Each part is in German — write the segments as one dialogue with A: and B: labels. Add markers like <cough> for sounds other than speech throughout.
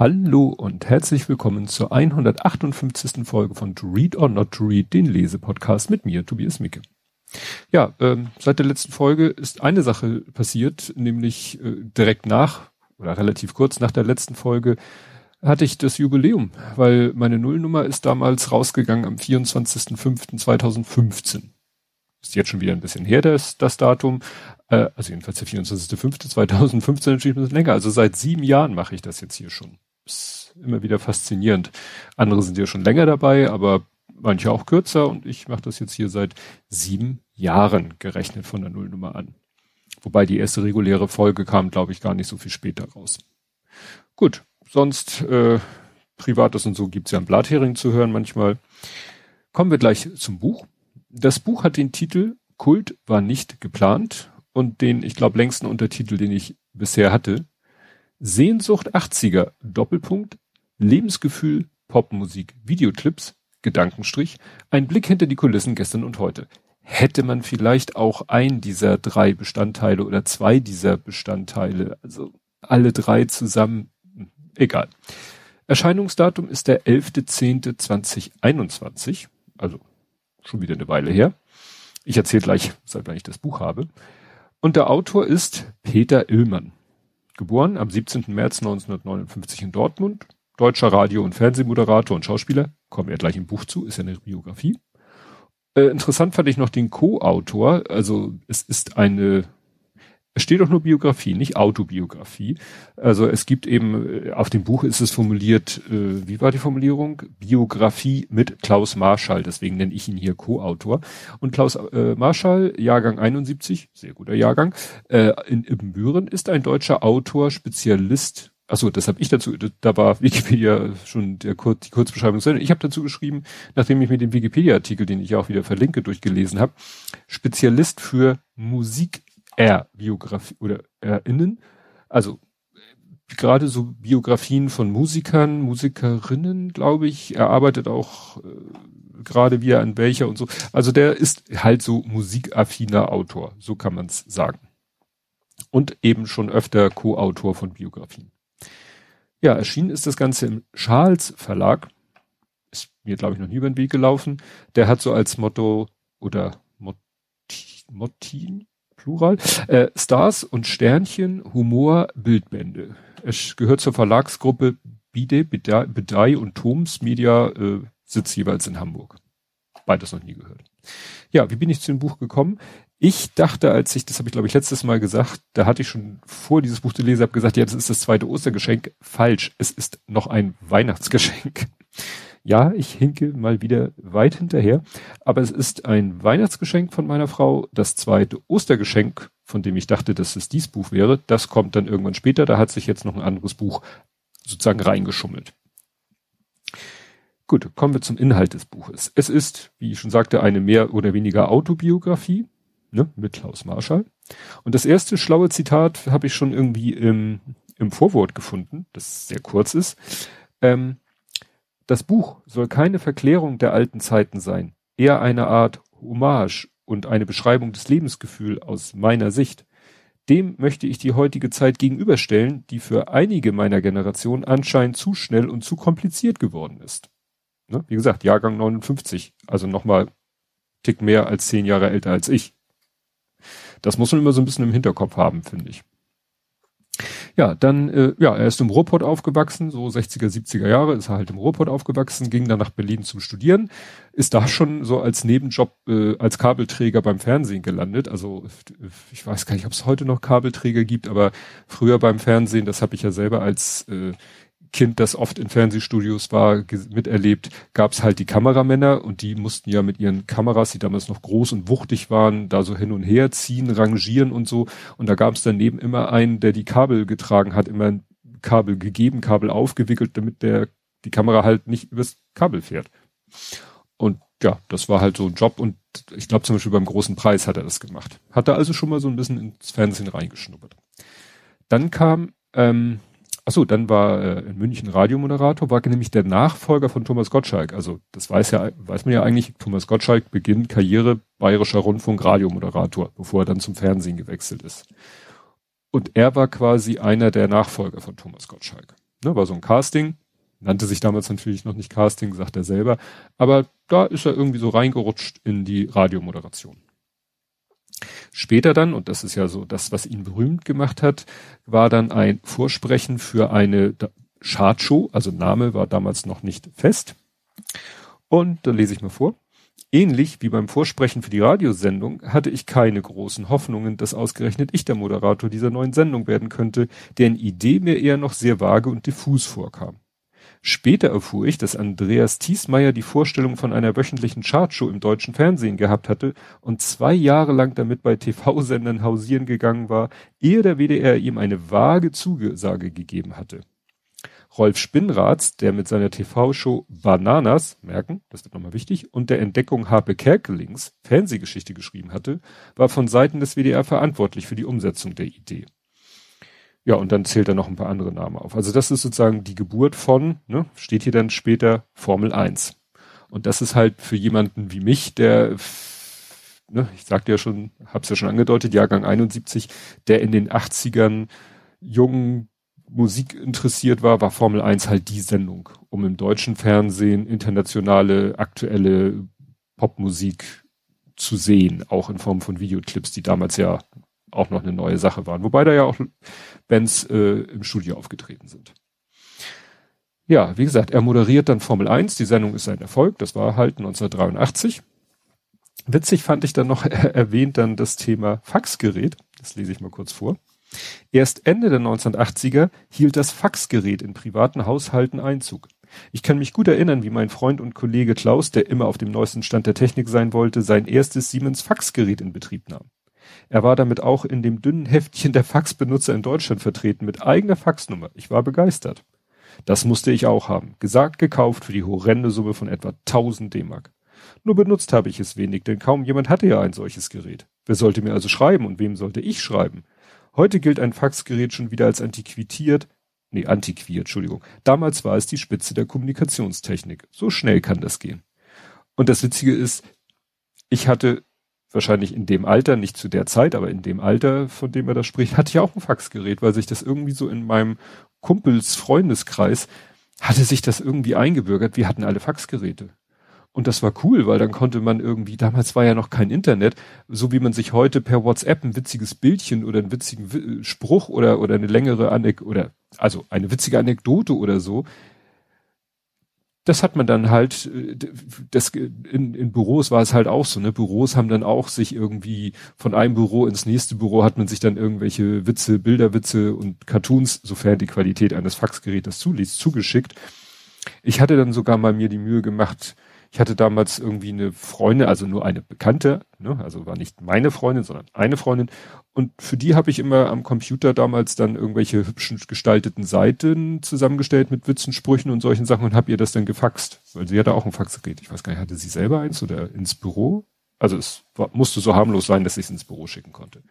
A: Hallo und herzlich willkommen zur 158. Folge von To Read or Not to Read, den Lesepodcast mit mir, Tobias Micke. Ja, ähm, seit der letzten Folge ist eine Sache passiert, nämlich äh, direkt nach oder relativ kurz nach der letzten Folge hatte ich das Jubiläum, weil meine Nullnummer ist damals rausgegangen am 24.05.2015. Ist jetzt schon wieder ein bisschen her, das, das Datum. Äh, also jedenfalls der 24.05.2015 natürlich ein bisschen länger. Also seit sieben Jahren mache ich das jetzt hier schon ist immer wieder faszinierend. Andere sind ja schon länger dabei, aber manche auch kürzer und ich mache das jetzt hier seit sieben Jahren gerechnet von der Nullnummer an. Wobei die erste reguläre Folge kam, glaube ich, gar nicht so viel später raus. Gut, sonst äh, Privates und so gibt's ja ein Blathering zu hören manchmal. Kommen wir gleich zum Buch. Das Buch hat den Titel Kult war nicht geplant und den, ich glaube, längsten Untertitel, den ich bisher hatte, Sehnsucht 80er, Doppelpunkt, Lebensgefühl, Popmusik, Videoclips, Gedankenstrich, ein Blick hinter die Kulissen gestern und heute. Hätte man vielleicht auch ein dieser drei Bestandteile oder zwei dieser Bestandteile, also alle drei zusammen, egal. Erscheinungsdatum ist der 11.10.2021, also schon wieder eine Weile her. Ich erzähle gleich, seit wann ich das Buch habe. Und der Autor ist Peter Illmann. Geboren am 17. März 1959 in Dortmund. Deutscher Radio- und Fernsehmoderator und Schauspieler. Kommen wir gleich im Buch zu, ist ja eine Biografie. Äh, interessant fand ich noch den Co-Autor. Also es ist eine es steht doch nur Biografie, nicht Autobiografie. Also es gibt eben, äh, auf dem Buch ist es formuliert, äh, wie war die Formulierung? Biografie mit Klaus Marschall, deswegen nenne ich ihn hier Co-Autor. Und Klaus äh, Marschall, Jahrgang 71, sehr guter Jahrgang, äh, in Ibbenbüren, ist ein deutscher Autor, Spezialist, Achso, das habe ich dazu, da war Wikipedia schon der Kur die Kurzbeschreibung. Ich habe dazu geschrieben, nachdem ich mir den Wikipedia-Artikel, den ich auch wieder verlinke, durchgelesen habe, Spezialist für Musik R-Biografie oder R-Innen. Also gerade so Biografien von Musikern, Musikerinnen, glaube ich. Er arbeitet auch äh, gerade wie er an welcher und so. Also der ist halt so musikaffiner Autor, so kann man es sagen. Und eben schon öfter Co-Autor von Biografien. Ja, erschienen ist das Ganze im Charles Verlag. Ist mir, glaube ich, noch nie über den Weg gelaufen. Der hat so als Motto oder Mottin, Plural, äh, Stars und Sternchen, Humor, Bildbände. Es gehört zur Verlagsgruppe Bide, Bedei und Thoms Media, äh, sitzt jeweils in Hamburg. Beides noch nie gehört. Ja, wie bin ich zu dem Buch gekommen? Ich dachte, als ich, das habe ich glaube ich letztes Mal gesagt, da hatte ich schon vor dieses Buch zu lesen, habe gesagt, ja, das ist das zweite Ostergeschenk. Falsch, es ist noch ein Weihnachtsgeschenk. Ja, ich hinke mal wieder weit hinterher, aber es ist ein Weihnachtsgeschenk von meiner Frau. Das zweite Ostergeschenk, von dem ich dachte, dass es dies Buch wäre, das kommt dann irgendwann später. Da hat sich jetzt noch ein anderes Buch sozusagen reingeschummelt. Gut, kommen wir zum Inhalt des Buches. Es ist, wie ich schon sagte, eine mehr oder weniger Autobiografie ne, mit Klaus Marschall. Und das erste schlaue Zitat habe ich schon irgendwie im, im Vorwort gefunden, das sehr kurz ist. Ähm, das Buch soll keine Verklärung der alten Zeiten sein, eher eine Art Hommage und eine Beschreibung des Lebensgefühls aus meiner Sicht. Dem möchte ich die heutige Zeit gegenüberstellen, die für einige meiner Generation anscheinend zu schnell und zu kompliziert geworden ist. Ne? Wie gesagt, Jahrgang 59, also nochmal Tick mehr als zehn Jahre älter als ich. Das muss man immer so ein bisschen im Hinterkopf haben, finde ich. Ja, dann, äh, ja, er ist im Ruhrpott aufgewachsen, so 60er, 70er Jahre ist er halt im Ruhrpott aufgewachsen, ging dann nach Berlin zum Studieren, ist da schon so als Nebenjob äh, als Kabelträger beim Fernsehen gelandet. Also ich weiß gar nicht, ob es heute noch Kabelträger gibt, aber früher beim Fernsehen, das habe ich ja selber als äh, Kind, das oft in Fernsehstudios war, miterlebt, gab es halt die Kameramänner und die mussten ja mit ihren Kameras, die damals noch groß und wuchtig waren, da so hin und her ziehen, rangieren und so. Und da gab es daneben immer einen, der die Kabel getragen hat, immer ein Kabel gegeben, Kabel aufgewickelt, damit der die Kamera halt nicht übers Kabel fährt. Und ja, das war halt so ein Job und ich glaube zum Beispiel beim großen Preis hat er das gemacht. Hat er also schon mal so ein bisschen ins Fernsehen reingeschnuppert. Dann kam ähm, Achso, dann war äh, in München Radiomoderator, war nämlich der Nachfolger von Thomas Gottschalk. Also das weiß ja, weiß man ja eigentlich, Thomas Gottschalk beginnt Karriere Bayerischer Rundfunk Radiomoderator, bevor er dann zum Fernsehen gewechselt ist. Und er war quasi einer der Nachfolger von Thomas Gottschalk. Ne, war so ein Casting. Nannte sich damals natürlich noch nicht Casting, sagt er selber. Aber da ist er irgendwie so reingerutscht in die Radiomoderation. Später dann, und das ist ja so das, was ihn berühmt gemacht hat, war dann ein Vorsprechen für eine Chartshow, also Name war damals noch nicht fest. Und da lese ich mal vor. Ähnlich wie beim Vorsprechen für die Radiosendung hatte ich keine großen Hoffnungen, dass ausgerechnet ich der Moderator dieser neuen Sendung werden könnte, deren Idee mir eher noch sehr vage und diffus vorkam. Später erfuhr ich, dass Andreas Thiesmeier die Vorstellung von einer wöchentlichen Chartshow im deutschen Fernsehen gehabt hatte und zwei Jahre lang damit bei TV-Sendern hausieren gegangen war, ehe der WDR ihm eine vage Zugesage gegeben hatte. Rolf Spinnraths, der mit seiner TV-Show Bananas, merken, das wird nochmal wichtig, und der Entdeckung Harpe Kerkelings Fernsehgeschichte geschrieben hatte, war von Seiten des WDR verantwortlich für die Umsetzung der Idee. Ja, und dann zählt er noch ein paar andere Namen auf. Also das ist sozusagen die Geburt von, ne, steht hier dann später Formel 1. Und das ist halt für jemanden wie mich, der, ne, ich sagte ja schon, hab's ja schon angedeutet, Jahrgang 71, der in den 80ern jungen Musik interessiert war, war Formel 1 halt die Sendung, um im deutschen Fernsehen internationale, aktuelle Popmusik zu sehen, auch in Form von Videoclips, die damals ja auch noch eine neue Sache waren. Wobei da ja auch Bands äh, im Studio aufgetreten sind. Ja, wie gesagt, er moderiert dann Formel 1. Die Sendung ist ein Erfolg. Das war halt 1983. Witzig fand ich dann noch, <laughs> er erwähnt dann das Thema Faxgerät. Das lese ich mal kurz vor. Erst Ende der 1980er hielt das Faxgerät in privaten Haushalten Einzug. Ich kann mich gut erinnern, wie mein Freund und Kollege Klaus, der immer auf dem neuesten Stand der Technik sein wollte, sein erstes Siemens Faxgerät in Betrieb nahm. Er war damit auch in dem dünnen Heftchen der Faxbenutzer in Deutschland vertreten mit eigener Faxnummer. Ich war begeistert. Das musste ich auch haben. Gesagt, gekauft für die horrende Summe von etwa 1000 D-Mark. Nur benutzt habe ich es wenig, denn kaum jemand hatte ja ein solches Gerät. Wer sollte mir also schreiben und wem sollte ich schreiben? Heute gilt ein Faxgerät schon wieder als antiquiert. Nee, antiquiert, Entschuldigung. Damals war es die Spitze der Kommunikationstechnik. So schnell kann das gehen. Und das Witzige ist, ich hatte wahrscheinlich in dem Alter, nicht zu der Zeit, aber in dem Alter, von dem er da spricht, <laughs> hatte ich auch ein Faxgerät, weil sich das irgendwie so in meinem Kumpels Freundeskreis hatte sich das irgendwie eingebürgert. Wir hatten alle Faxgeräte. Und das war cool, weil dann konnte man irgendwie, damals war ja noch kein Internet, so wie man sich heute per WhatsApp ein witziges Bildchen oder einen witzigen Spruch oder, oder eine längere Anek oder, also eine witzige Anekdote oder so, das hat man dann halt, äh, das, in, in Büros war es halt auch so, ne? Büros haben dann auch sich irgendwie von einem Büro ins nächste Büro hat man sich dann irgendwelche Witze, Bilderwitze und Cartoons, sofern die Qualität eines Faxgerätes zuließ, zugeschickt. Ich hatte dann sogar mal mir die Mühe gemacht, ich hatte damals irgendwie eine Freundin, also nur eine Bekannte, ne? also war nicht meine Freundin, sondern eine Freundin. Und für die habe ich immer am Computer damals dann irgendwelche hübschen gestalteten Seiten zusammengestellt mit Witzen, Sprüchen und solchen Sachen und habe ihr das dann gefaxt. Weil sie hatte auch ein Faxgerät. Ich weiß gar nicht, hatte sie selber eins oder ins Büro? Also es war, musste so harmlos sein, dass ich es ins Büro schicken konnte.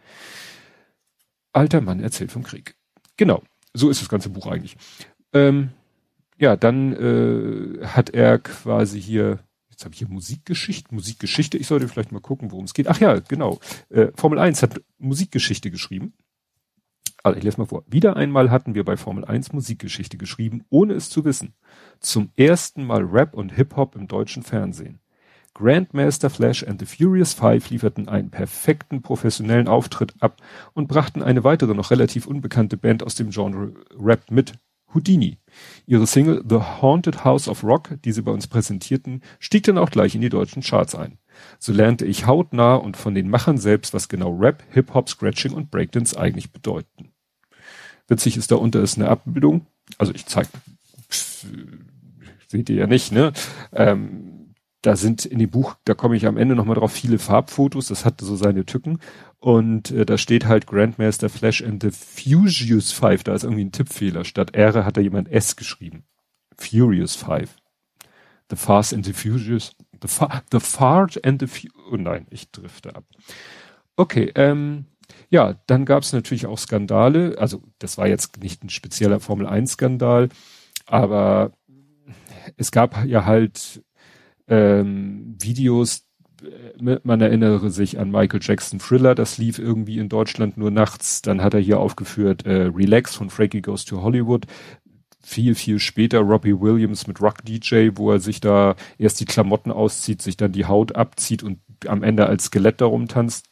A: Alter Mann erzählt vom Krieg. Genau, so ist das ganze Buch eigentlich. Ähm, ja, dann äh, hat er quasi hier jetzt habe ich hier Musikgeschichte, Musikgeschichte, ich sollte vielleicht mal gucken, worum es geht. Ach ja, genau. Äh, Formel 1 hat Musikgeschichte geschrieben. Also ich lese mal vor. Wieder einmal hatten wir bei Formel 1 Musikgeschichte geschrieben, ohne es zu wissen. Zum ersten Mal Rap und Hip-Hop im deutschen Fernsehen. Grandmaster Flash and the Furious Five lieferten einen perfekten professionellen Auftritt ab und brachten eine weitere noch relativ unbekannte Band aus dem Genre Rap mit, Houdini. Ihre Single The Haunted House of Rock, die sie bei uns präsentierten, stieg dann auch gleich in die deutschen Charts ein. So lernte ich hautnah und von den Machern selbst, was genau Rap, Hip-Hop, Scratching und Breakdance eigentlich bedeuten. Witzig ist, da unter ist eine Abbildung, also ich zeig, pff, seht ihr ja nicht, ne? Ähm, da sind in dem Buch, da komme ich am Ende nochmal drauf, viele Farbfotos, das hatte so seine Tücken. Und äh, da steht halt Grandmaster Flash and the Furious Five, da ist irgendwie ein Tippfehler. Statt R hat da jemand S geschrieben. Furious Five. The Fast and the Furious. The, fa the Fart and the Fu Oh nein, ich drifte ab. Okay, ähm, ja, dann gab es natürlich auch Skandale. Also das war jetzt nicht ein spezieller Formel 1 Skandal, aber es gab ja halt ähm, Videos, äh, man erinnere sich an Michael Jackson Thriller, das lief irgendwie in Deutschland nur nachts. Dann hat er hier aufgeführt äh, Relax von Frankie Goes to Hollywood. viel, viel später Robbie Williams mit Rock DJ, wo er sich da erst die Klamotten auszieht, sich dann die Haut abzieht und am Ende als Skelett darum tanzt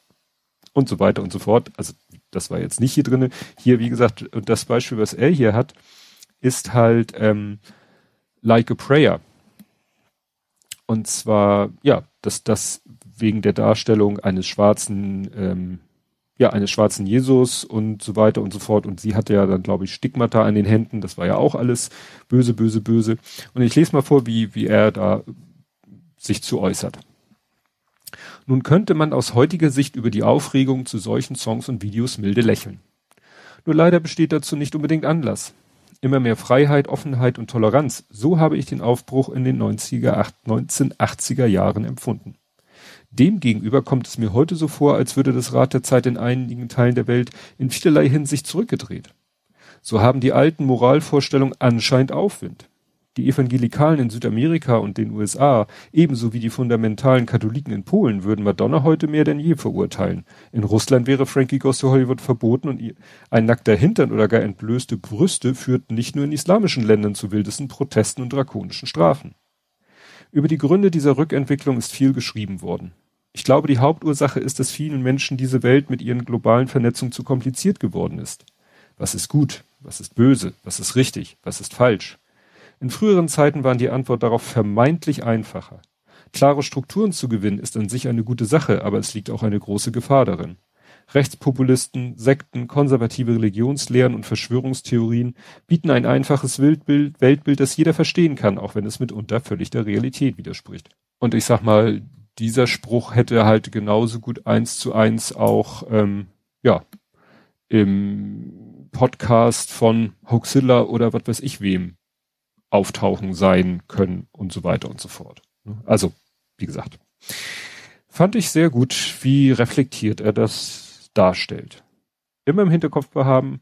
A: und so weiter und so fort. Also das war jetzt nicht hier drinne. Hier, wie gesagt, das Beispiel, was er hier hat, ist halt ähm, Like a Prayer. Und zwar, ja, dass das wegen der Darstellung eines schwarzen, ähm, ja, eines schwarzen Jesus und so weiter und so fort. Und sie hatte ja dann, glaube ich, Stigmata an den Händen. Das war ja auch alles böse, böse, böse. Und ich lese mal vor, wie, wie er da sich zu äußert. Nun könnte man aus heutiger Sicht über die Aufregung zu solchen Songs und Videos milde lächeln. Nur leider besteht dazu nicht unbedingt Anlass. Immer mehr Freiheit, Offenheit und Toleranz, so habe ich den Aufbruch in den 90er, 1980er Jahren empfunden. Demgegenüber kommt es mir heute so vor, als würde das Rad der Zeit in einigen Teilen der Welt in vielerlei Hinsicht zurückgedreht. So haben die alten Moralvorstellungen anscheinend Aufwind. Die Evangelikalen in Südamerika und den USA, ebenso wie die fundamentalen Katholiken in Polen, würden Madonna heute mehr denn je verurteilen. In Russland wäre Frankie Goes to Hollywood verboten und ein nackter Hintern oder gar entblößte Brüste führten nicht nur in islamischen Ländern zu wildesten Protesten und drakonischen Strafen. Über die Gründe dieser Rückentwicklung ist viel geschrieben worden. Ich glaube, die Hauptursache ist, dass vielen Menschen diese Welt mit ihren globalen Vernetzungen zu kompliziert geworden ist. Was ist gut? Was ist böse? Was ist richtig? Was ist falsch? In früheren Zeiten waren die Antwort darauf vermeintlich einfacher. Klare Strukturen zu gewinnen ist an sich eine gute Sache, aber es liegt auch eine große Gefahr darin. Rechtspopulisten, Sekten, konservative Religionslehren und Verschwörungstheorien bieten ein einfaches Weltbild, Weltbild, das jeder verstehen kann, auch wenn es mitunter völlig der Realität widerspricht. Und ich sag mal, dieser Spruch hätte halt genauso gut eins zu eins auch, ähm, ja, im Podcast von Hoaxilla oder was weiß ich wem auftauchen sein können und so weiter und so fort. Also, wie gesagt, fand ich sehr gut, wie reflektiert er das darstellt. Immer im Hinterkopf behaben,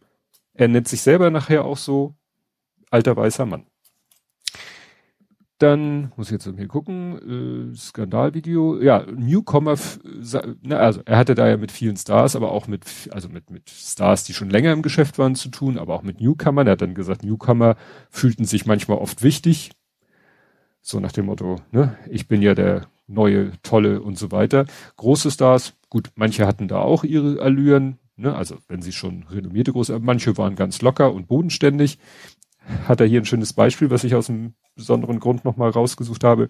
A: er nennt sich selber nachher auch so alter weißer Mann. Dann muss ich jetzt hier gucken, äh, Skandalvideo, ja, Newcomer, na, also er hatte da ja mit vielen Stars, aber auch mit, also mit, mit Stars, die schon länger im Geschäft waren, zu tun, aber auch mit Newcomern. Er hat dann gesagt, Newcomer fühlten sich manchmal oft wichtig. So nach dem Motto, ne, ich bin ja der neue, tolle und so weiter. Große Stars, gut, manche hatten da auch ihre Allüren, ne, also wenn sie schon renommierte große, manche waren ganz locker und bodenständig hat er hier ein schönes Beispiel, was ich aus einem besonderen Grund nochmal rausgesucht habe.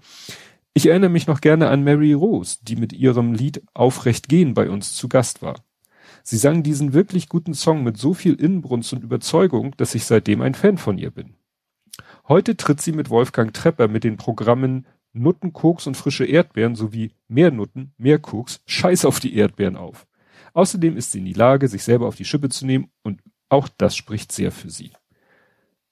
A: Ich erinnere mich noch gerne an Mary Rose, die mit ihrem Lied Aufrecht gehen bei uns zu Gast war. Sie sang diesen wirklich guten Song mit so viel Inbrunst und Überzeugung, dass ich seitdem ein Fan von ihr bin. Heute tritt sie mit Wolfgang Trepper mit den Programmen Nutten, Koks und frische Erdbeeren sowie mehr Nutten, mehr Koks, Scheiß auf die Erdbeeren auf. Außerdem ist sie in die Lage, sich selber auf die Schippe zu nehmen und auch das spricht sehr für sie.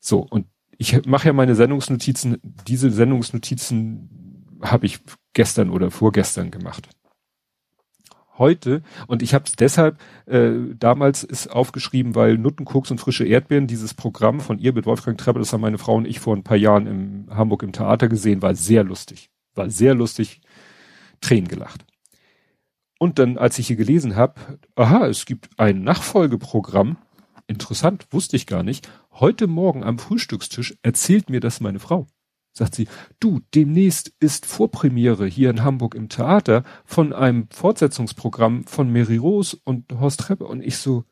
A: So, und ich mache ja meine Sendungsnotizen, diese Sendungsnotizen habe ich gestern oder vorgestern gemacht. Heute, und ich habe es deshalb, äh, damals ist aufgeschrieben, weil Nuttenkoks und frische Erdbeeren, dieses Programm von ihr mit Wolfgang Treppe, das haben meine Frau und ich vor ein paar Jahren in Hamburg im Theater gesehen, war sehr lustig. War sehr lustig, Tränen gelacht. Und dann, als ich hier gelesen habe, aha, es gibt ein Nachfolgeprogramm, interessant, wusste ich gar nicht. Heute Morgen am Frühstückstisch erzählt mir das meine Frau. Sagt sie, du, demnächst ist Vorpremiere hier in Hamburg im Theater von einem Fortsetzungsprogramm von Mary Rose und Horst Treppe. Und ich so,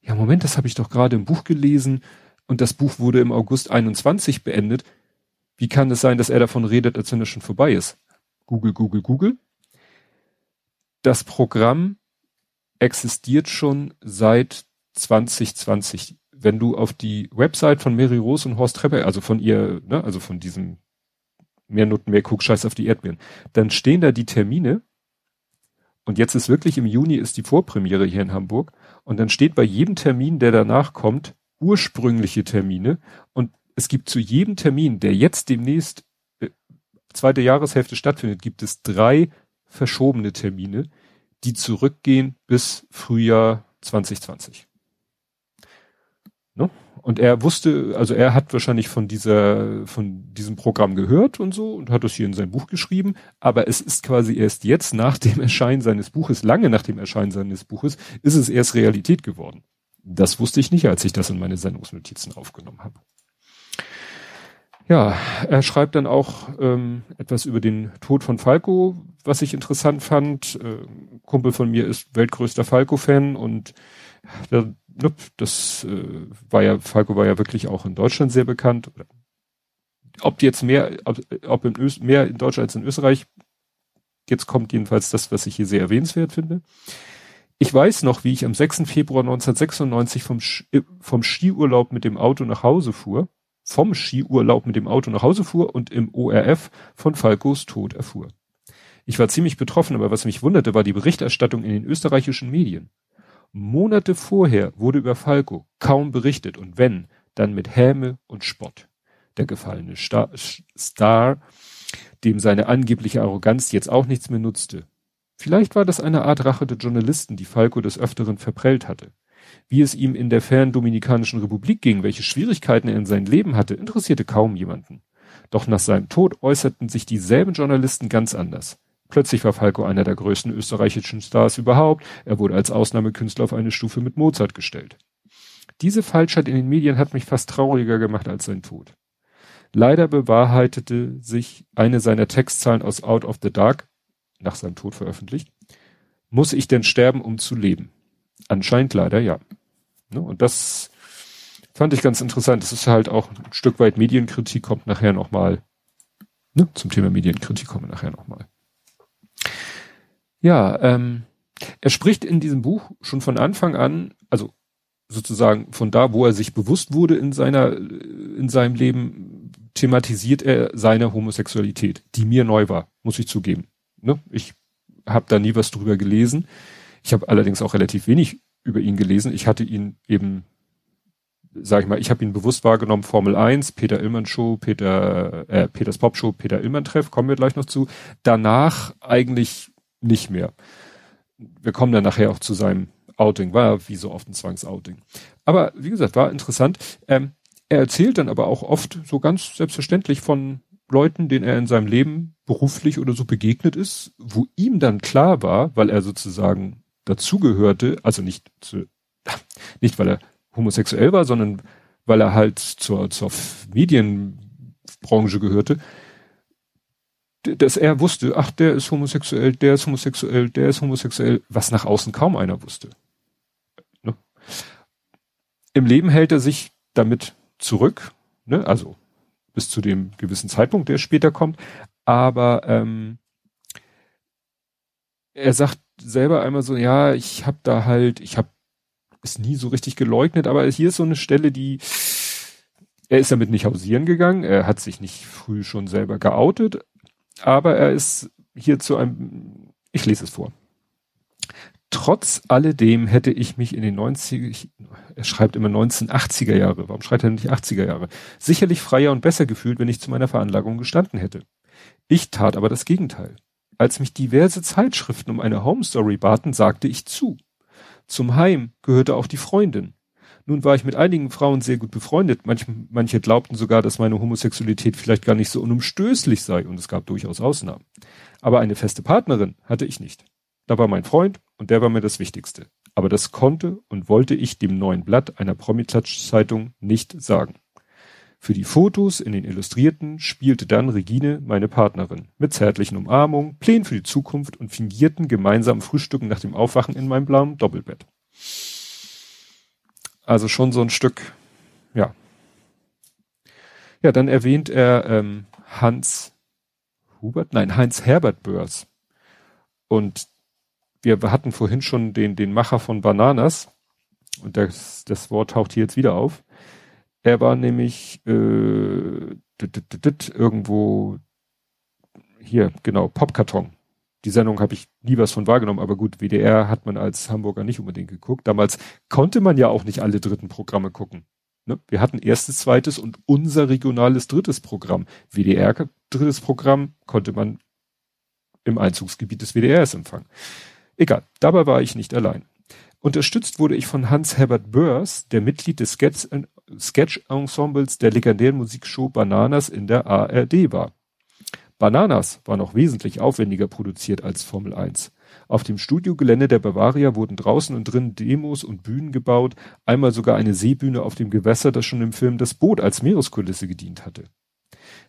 A: ja Moment, das habe ich doch gerade im Buch gelesen und das Buch wurde im August 21 beendet. Wie kann es sein, dass er davon redet, als wenn es schon vorbei ist? Google, Google, Google. Das Programm existiert schon seit 2020, wenn du auf die Website von Mary Rose und Horst Treppe, also von ihr, ne, also von diesem mehr Noten, mehr Kuckscheiß auf die Erdbeeren, dann stehen da die Termine. Und jetzt ist wirklich im Juni ist die Vorpremiere hier in Hamburg. Und dann steht bei jedem Termin, der danach kommt, ursprüngliche Termine. Und es gibt zu jedem Termin, der jetzt demnächst äh, zweite Jahreshälfte stattfindet, gibt es drei verschobene Termine, die zurückgehen bis Frühjahr 2020. Ne? Und er wusste, also er hat wahrscheinlich von dieser, von diesem Programm gehört und so und hat das hier in sein Buch geschrieben, aber es ist quasi erst jetzt nach dem Erscheinen seines Buches, lange nach dem Erscheinen seines Buches, ist es erst Realität geworden. Das wusste ich nicht, als ich das in meine Sendungsnotizen aufgenommen habe. Ja, er schreibt dann auch ähm, etwas über den Tod von Falco, was ich interessant fand. Äh, Kumpel von mir ist weltgrößter Falco-Fan und äh, das äh, war ja, Falco war ja wirklich auch in Deutschland sehr bekannt. Ob jetzt mehr, ob, ob in Öst, mehr in Deutschland als in Österreich, jetzt kommt jedenfalls das, was ich hier sehr erwähnenswert finde. Ich weiß noch, wie ich am 6. Februar 1996 vom, äh, vom Skiurlaub mit dem Auto nach Hause fuhr vom Skiurlaub mit dem Auto nach Hause fuhr und im ORF von Falkos Tod erfuhr. Ich war ziemlich betroffen, aber was mich wunderte, war die Berichterstattung in den österreichischen Medien. Monate vorher wurde über Falco kaum berichtet und wenn, dann mit Häme und Spott. Der gefallene Star, Star, dem seine angebliche Arroganz jetzt auch nichts mehr nutzte. Vielleicht war das eine Art Rache der Journalisten, die Falco des Öfteren verprellt hatte. Wie es ihm in der fernen Dominikanischen Republik ging, welche Schwierigkeiten er in seinem Leben hatte, interessierte kaum jemanden. Doch nach seinem Tod äußerten sich dieselben Journalisten ganz anders. Plötzlich war Falco einer der größten österreichischen Stars überhaupt. Er wurde als Ausnahmekünstler auf eine Stufe mit Mozart gestellt. Diese Falschheit in den Medien hat mich fast trauriger gemacht als sein Tod. Leider bewahrheitete sich eine seiner Textzahlen aus Out of the Dark, nach seinem Tod veröffentlicht. Muss ich denn sterben, um zu leben? Anscheinend leider ja. Ne? Und das fand ich ganz interessant. Das ist halt auch ein Stück weit Medienkritik, kommt nachher nochmal. Ne? Zum Thema Medienkritik kommen wir nachher nochmal. Ja, ähm, er spricht in diesem Buch schon von Anfang an, also sozusagen von da, wo er sich bewusst wurde in seiner, in seinem Leben, thematisiert er seine Homosexualität, die mir neu war, muss ich zugeben. Ne? Ich habe da nie was drüber gelesen. Ich habe allerdings auch relativ wenig über ihn gelesen. Ich hatte ihn eben, sag ich mal, ich habe ihn bewusst wahrgenommen, Formel 1, Peter Illmann Show, Peter, äh, Peters Pop Show, Peter Illmann Treff, kommen wir gleich noch zu. Danach eigentlich nicht mehr. Wir kommen dann nachher auch zu seinem Outing, war wie so oft ein Zwangsouting. Aber wie gesagt, war interessant. Ähm, er erzählt dann aber auch oft so ganz selbstverständlich von Leuten, denen er in seinem Leben beruflich oder so begegnet ist, wo ihm dann klar war, weil er sozusagen dazugehörte, also nicht zu, nicht weil er homosexuell war, sondern weil er halt zur, zur Medienbranche gehörte, dass er wusste, ach, der ist homosexuell, der ist homosexuell, der ist homosexuell, was nach außen kaum einer wusste. Ne? Im Leben hält er sich damit zurück, ne? also bis zu dem gewissen Zeitpunkt, der später kommt, aber ähm, er sagt selber einmal so, ja, ich habe da halt, ich habe es nie so richtig geleugnet, aber hier ist so eine Stelle, die er ist damit nicht hausieren gegangen, er hat sich nicht früh schon selber geoutet, aber er ist hier zu einem, ich lese es vor. Trotz alledem hätte ich mich in den 90 er schreibt immer 1980er Jahre, warum schreibt er nicht 80er Jahre, sicherlich freier und besser gefühlt, wenn ich zu meiner Veranlagung gestanden hätte. Ich tat aber das Gegenteil. Als mich diverse Zeitschriften um eine Home Story baten, sagte ich zu. Zum Heim gehörte auch die Freundin. Nun war ich mit einigen Frauen sehr gut befreundet. Manch, manche glaubten sogar, dass meine Homosexualität vielleicht gar nicht so unumstößlich sei und es gab durchaus Ausnahmen. Aber eine feste Partnerin hatte ich nicht. Da war mein Freund und der war mir das Wichtigste. Aber das konnte und wollte ich dem neuen Blatt einer Promitlatsch-Zeitung nicht sagen. Für die Fotos in den Illustrierten spielte dann Regine meine Partnerin mit zärtlichen Umarmungen, Plänen für die Zukunft und fingierten gemeinsamen Frühstücken nach dem Aufwachen in meinem blauen Doppelbett. Also schon so ein Stück, ja. Ja, dann erwähnt er ähm, Hans Hubert, nein, Heinz Herbert Börs. Und wir hatten vorhin schon den, den Macher von Bananas. Und das, das Wort taucht hier jetzt wieder auf. Er war nämlich äh, irgendwo hier, genau, Popkarton. Die Sendung habe ich nie was von wahrgenommen, aber gut, WDR hat man als Hamburger nicht unbedingt geguckt. Damals konnte man ja auch nicht alle dritten Programme gucken. Ne? Wir hatten erstes, zweites und unser regionales drittes Programm. WDR drittes Programm konnte man im Einzugsgebiet des WDRs empfangen. Egal, dabei war ich nicht allein. Unterstützt wurde ich von Hans Herbert Börs, der Mitglied des Sketch-Ensembles der legendären Musikshow Bananas in der ARD war. Bananas war noch wesentlich aufwendiger produziert als Formel 1. Auf dem Studiogelände der Bavaria wurden draußen und drinnen Demos und Bühnen gebaut, einmal sogar eine Seebühne auf dem Gewässer, das schon im Film Das Boot als Meereskulisse gedient hatte.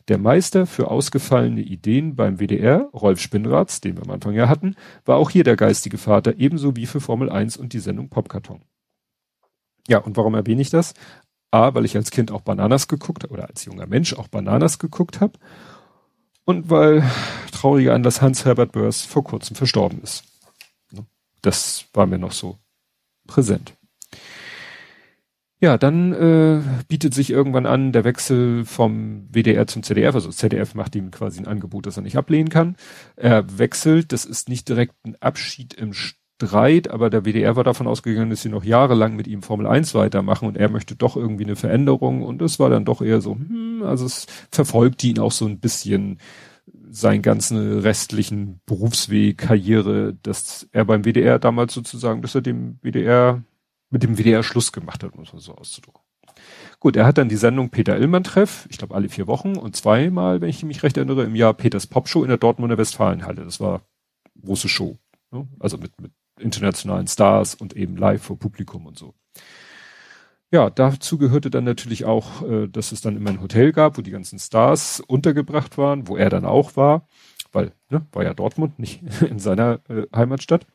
A: Der Meister für ausgefallene Ideen beim WDR, Rolf Spinnratz, den wir am Anfang ja hatten, war auch hier der geistige Vater, ebenso wie für Formel 1 und die Sendung Popkarton. Ja, und warum erwähne ich das? A, weil ich als Kind auch Bananas geguckt oder als junger Mensch auch Bananas geguckt habe. Und weil trauriger Anlass Hans-Herbert Börs vor kurzem verstorben ist. Das war mir noch so präsent. Ja, dann äh, bietet sich irgendwann an der Wechsel vom WDR zum ZDF. Also ZDF macht ihm quasi ein Angebot, das er nicht ablehnen kann. Er wechselt, das ist nicht direkt ein Abschied im Streit, aber der WDR war davon ausgegangen, dass sie noch jahrelang mit ihm Formel 1 weitermachen und er möchte doch irgendwie eine Veränderung und es war dann doch eher so, hm, also es verfolgt ihn auch so ein bisschen seinen ganzen restlichen Berufsweg, Karriere, dass er beim WDR damals sozusagen, dass er dem WDR mit dem WDR Schluss gemacht hat, muss man so auszudrücken. Gut, er hat dann die Sendung Peter Illmann Treff, ich glaube alle vier Wochen und zweimal, wenn ich mich recht erinnere, im Jahr Peters Popshow in der Dortmunder Westfalenhalle. Das war große Show. Ne? Also mit, mit internationalen Stars und eben live vor Publikum und so. Ja, dazu gehörte dann natürlich auch, äh, dass es dann immer ein Hotel gab, wo die ganzen Stars untergebracht waren, wo er dann auch war weil ne, war ja Dortmund, <laughs> nicht in seiner äh, Heimatstadt.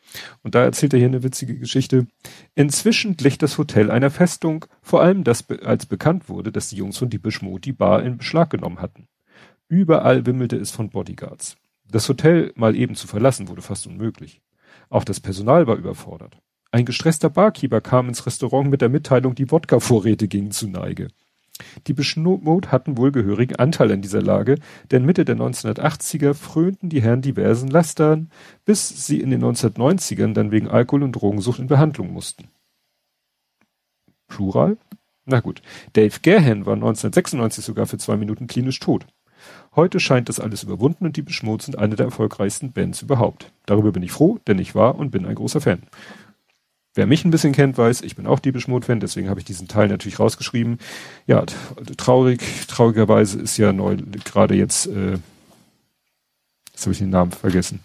A: Und da erzählt er hier eine witzige Geschichte. Inzwischen glich das Hotel einer Festung, vor allem das, als bekannt wurde, dass die Jungs von die Mode die Bar in Beschlag genommen hatten. Überall wimmelte es von Bodyguards. Das Hotel mal eben zu verlassen wurde fast unmöglich. Auch das Personal war überfordert. Ein gestresster Barkeeper kam ins Restaurant mit der Mitteilung, die Wodka-Vorräte gingen zu Neige. Die Beschnot hatten wohl gehörigen Anteil an dieser Lage, denn Mitte der 1980er frönten die Herren diversen Lastern, bis sie in den 1990ern dann wegen Alkohol- und Drogensucht in Behandlung mussten. Plural? Na gut. Dave Gahan war 1996 sogar für zwei Minuten klinisch tot. Heute scheint das alles überwunden und die Beschmut sind eine der erfolgreichsten Bands überhaupt. Darüber bin ich froh, denn ich war und bin ein großer Fan. Wer mich ein bisschen kennt, weiß, ich bin auch Diebisch Mode-Fan, deswegen habe ich diesen Teil natürlich rausgeschrieben. Ja, traurig, traurigerweise ist ja neu, gerade jetzt, äh, jetzt habe ich den Namen vergessen.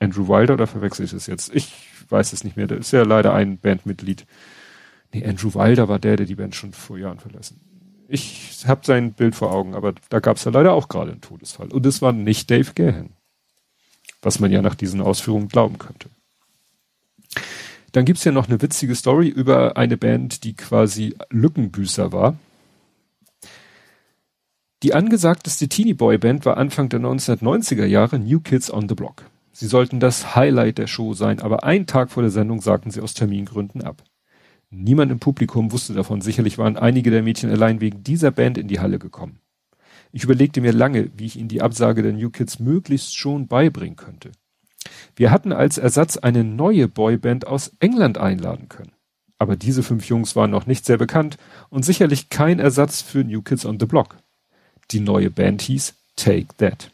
A: Andrew Wilder oder verwechsel ich das jetzt? Ich weiß es nicht mehr. Da ist ja leider ein Bandmitglied. Nee, Andrew Wilder war der, der die Band schon vor Jahren verlassen. Ich habe sein Bild vor Augen, aber da gab es ja leider auch gerade einen Todesfall. Und es war nicht Dave Gahan. Was man ja nach diesen Ausführungen glauben könnte. Dann gibt's ja noch eine witzige Story über eine Band, die quasi Lückenbüßer war. Die angesagteste Teenie Boy Band war Anfang der 1990er Jahre New Kids on the Block. Sie sollten das Highlight der Show sein, aber einen Tag vor der Sendung sagten sie aus Termingründen ab. Niemand im Publikum wusste davon. Sicherlich waren einige der Mädchen allein wegen dieser Band in die Halle gekommen. Ich überlegte mir lange, wie ich ihnen die Absage der New Kids möglichst schon beibringen könnte. Wir hatten als Ersatz eine neue Boyband aus England einladen können. Aber diese fünf Jungs waren noch nicht sehr bekannt und sicherlich kein Ersatz für New Kids on the Block. Die neue Band hieß Take That.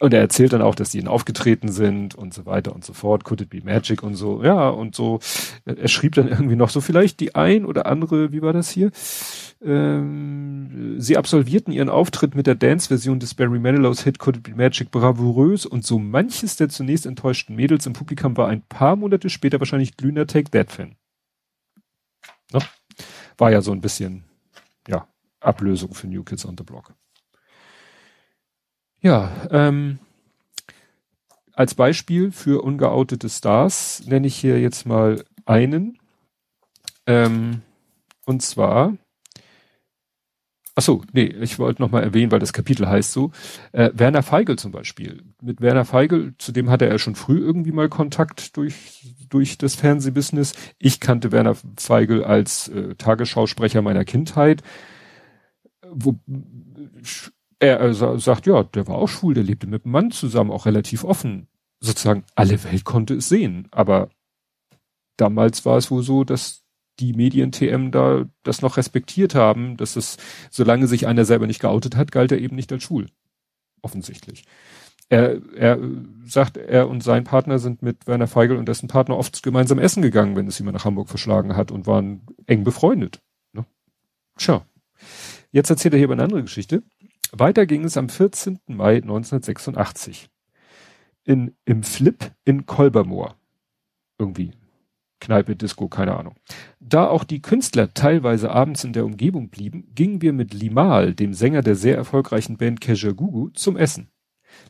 A: Und er erzählt dann auch, dass die ihn aufgetreten sind und so weiter und so fort. Could it be magic und so. Ja, und so. Er schrieb dann irgendwie noch so vielleicht die ein oder andere, wie war das hier? Ähm, sie absolvierten ihren Auftritt mit der Dance-Version des Barry Manilows Hit Could It Be Magic bravourös und so manches der zunächst enttäuschten Mädels im Publikum war ein paar Monate später wahrscheinlich glühender Take That-Fan. Ne? War ja so ein bisschen, ja, Ablösung für New Kids on the Block. Ja, ähm, als Beispiel für ungeoutete Stars nenne ich hier jetzt mal einen. Ähm, und zwar Ach so, nee, ich wollte noch mal erwähnen, weil das Kapitel heißt so. Äh, Werner Feigl zum Beispiel. Mit Werner Feigl, zu dem hatte er schon früh irgendwie mal Kontakt durch, durch das Fernsehbusiness. Ich kannte Werner Feigl als äh, Tagesschausprecher meiner Kindheit. Wo, er, er sagt, ja, der war auch schwul, der lebte mit einem Mann zusammen, auch relativ offen. Sozusagen alle Welt konnte es sehen. Aber damals war es wohl so, dass die Medien-TM da das noch respektiert haben, dass es, solange sich einer selber nicht geoutet hat, galt er eben nicht als schwul. Offensichtlich. Er, er sagt, er und sein Partner sind mit Werner Feigl und dessen Partner oft gemeinsam essen gegangen, wenn es jemand nach Hamburg verschlagen hat und waren eng befreundet. Ne? Tja. Jetzt erzählt er hier über eine andere Geschichte. Weiter ging es am 14. Mai 1986. In, im Flip in Kolbermoor. Irgendwie Kneipe, Disco, keine Ahnung. Da auch die Künstler teilweise abends in der Umgebung blieben, gingen wir mit Limal, dem Sänger der sehr erfolgreichen Band Kejagugu, zum Essen.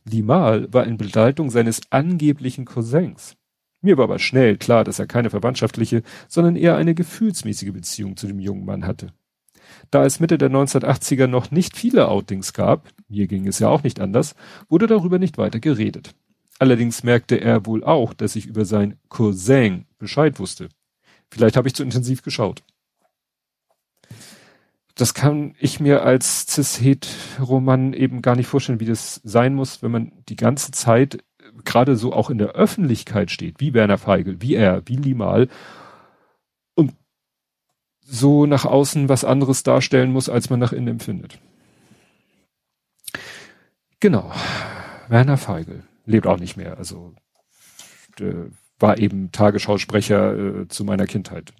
A: Limal war in Begleitung seines angeblichen Cousins. Mir war aber schnell klar, dass er keine verwandtschaftliche, sondern eher eine gefühlsmäßige Beziehung zu dem jungen Mann hatte. Da es Mitte der 1980er noch nicht viele Outings gab, mir ging es ja auch nicht anders, wurde darüber nicht weiter geredet. Allerdings merkte er wohl auch, dass ich über sein Cousin Bescheid wusste. Vielleicht habe ich zu intensiv geschaut. Das kann ich mir als Cis-Het-Roman eben gar nicht vorstellen, wie das sein muss, wenn man die ganze Zeit gerade so auch in der Öffentlichkeit steht, wie Werner Feigl, wie er, wie Limal so nach außen was anderes darstellen muss, als man nach innen empfindet. Genau. Werner Feigl lebt auch nicht mehr. Also war eben Tagesschausprecher äh, zu meiner Kindheit.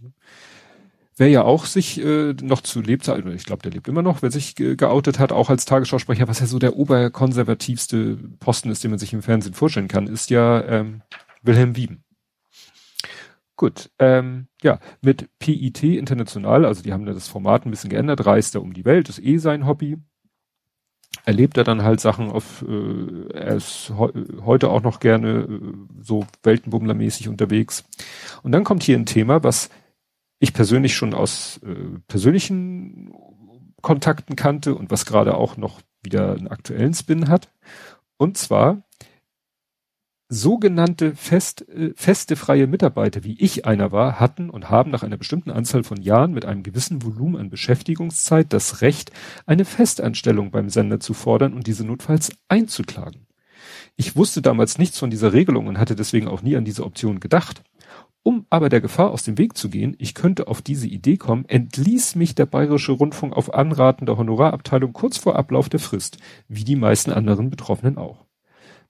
A: Wer ja auch sich äh, noch zu Lebzeiten, ich glaube, der lebt immer noch, wer sich ge geoutet hat, auch als Tagesschausprecher, was ja so der oberkonservativste Posten ist, den man sich im Fernsehen vorstellen kann, ist ja ähm, Wilhelm Wieben. Gut, ähm, ja, mit PIT International, also die haben da das Format ein bisschen geändert, reist er um die Welt, ist eh sein Hobby erlebt er dann halt Sachen auf, äh, er ist he heute auch noch gerne äh, so Weltenbummlermäßig unterwegs. Und dann kommt hier ein Thema, was ich persönlich schon aus äh, persönlichen Kontakten kannte und was gerade auch noch wieder einen aktuellen Spin hat. Und zwar sogenannte fest, äh, feste freie Mitarbeiter, wie ich einer war, hatten und haben nach einer bestimmten Anzahl von Jahren mit einem gewissen Volumen an Beschäftigungszeit das Recht, eine Festanstellung beim Sender zu fordern und diese notfalls einzuklagen. Ich wusste damals nichts von dieser Regelung und hatte deswegen auch nie an diese Option gedacht. Um aber der Gefahr aus dem Weg zu gehen, ich könnte auf diese Idee kommen, entließ mich der Bayerische Rundfunk auf Anraten der Honorarabteilung kurz vor Ablauf der Frist, wie die meisten anderen Betroffenen auch.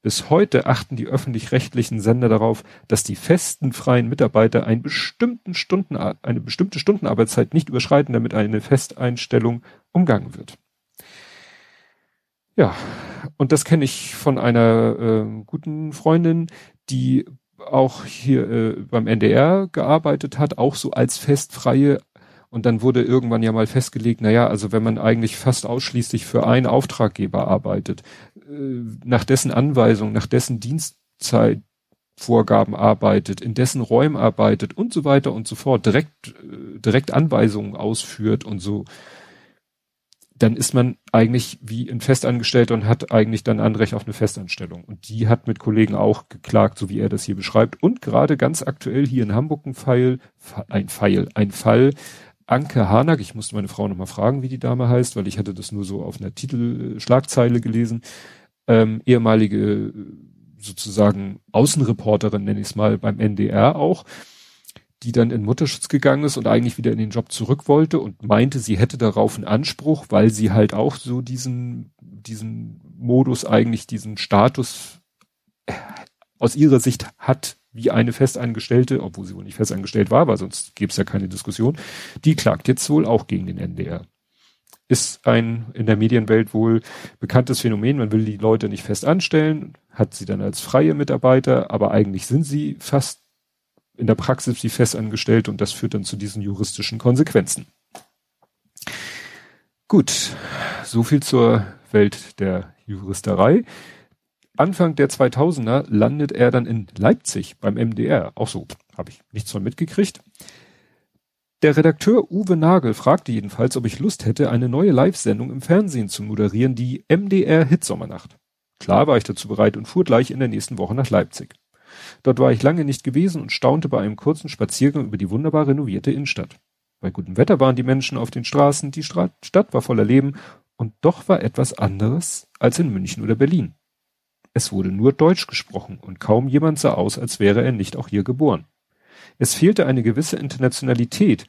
A: Bis heute achten die öffentlich-rechtlichen Sender darauf, dass die festen freien Mitarbeiter einen bestimmten Stunden, eine bestimmte Stundenarbeitszeit nicht überschreiten, damit eine Festeinstellung umgangen wird. Ja, und das kenne ich von einer äh, guten Freundin, die auch hier äh, beim NDR gearbeitet hat, auch so als festfreie und dann wurde irgendwann ja mal festgelegt, naja, also wenn man eigentlich fast ausschließlich für einen Auftraggeber arbeitet, nach dessen Anweisung, nach dessen Dienstzeitvorgaben arbeitet, in dessen Räumen arbeitet und so weiter und so fort, direkt, äh, direkt Anweisungen ausführt und so, dann ist man eigentlich wie ein Festangestellter und hat eigentlich dann Anrecht auf eine Festanstellung. Und die hat mit Kollegen auch geklagt, so wie er das hier beschreibt. Und gerade ganz aktuell hier in Hamburg ein Pfeil, ein Pfeil, ein Fall, Anke Hanak, ich musste meine Frau nochmal fragen, wie die Dame heißt, weil ich hatte das nur so auf einer Titelschlagzeile gelesen. Ähm, ehemalige sozusagen Außenreporterin, nenne ich es mal, beim NDR auch, die dann in Mutterschutz gegangen ist und eigentlich wieder in den Job zurück wollte und meinte, sie hätte darauf einen Anspruch, weil sie halt auch so diesen, diesen Modus eigentlich, diesen Status aus ihrer Sicht hat, wie eine Festangestellte, obwohl sie wohl nicht festangestellt war, weil sonst gäbe es ja keine Diskussion, die klagt jetzt wohl auch gegen den NDR. Ist ein in der Medienwelt wohl bekanntes Phänomen. Man will die Leute nicht fest anstellen, hat sie dann als freie Mitarbeiter, aber eigentlich sind sie fast in der Praxis wie festangestellt und das führt dann zu diesen juristischen Konsequenzen. Gut, so viel zur Welt der Juristerei. Anfang der 2000er landet er dann in Leipzig beim MDR. Auch so, habe ich nichts von mitgekriegt. Der Redakteur Uwe Nagel fragte jedenfalls, ob ich Lust hätte, eine neue Live-Sendung im Fernsehen zu moderieren, die MDR Hitsommernacht. Klar war ich dazu bereit und fuhr gleich in der nächsten Woche nach Leipzig. Dort war ich lange nicht gewesen und staunte bei einem kurzen Spaziergang über die wunderbar renovierte Innenstadt. Bei gutem Wetter waren die Menschen auf den Straßen, die Stadt war voller Leben und doch war etwas anderes als in München oder Berlin. Es wurde nur Deutsch gesprochen und kaum jemand sah aus, als wäre er nicht auch hier geboren. Es fehlte eine gewisse Internationalität.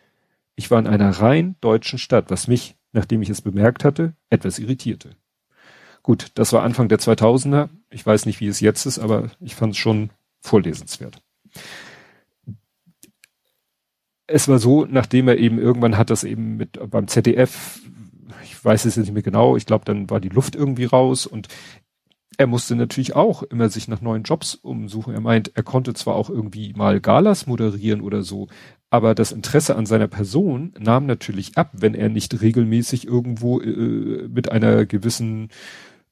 A: Ich war in einer rein deutschen Stadt, was mich, nachdem ich es bemerkt hatte, etwas irritierte. Gut, das war Anfang der 2000er. Ich weiß nicht, wie es jetzt ist, aber ich fand es schon vorlesenswert. Es war so, nachdem er eben irgendwann hat das eben mit beim ZDF, ich weiß es jetzt nicht mehr genau, ich glaube, dann war die Luft irgendwie raus und er musste natürlich auch immer sich nach neuen Jobs umsuchen. Er meint, er konnte zwar auch irgendwie mal Galas moderieren oder so, aber das Interesse an seiner Person nahm natürlich ab, wenn er nicht regelmäßig irgendwo äh, mit einer gewissen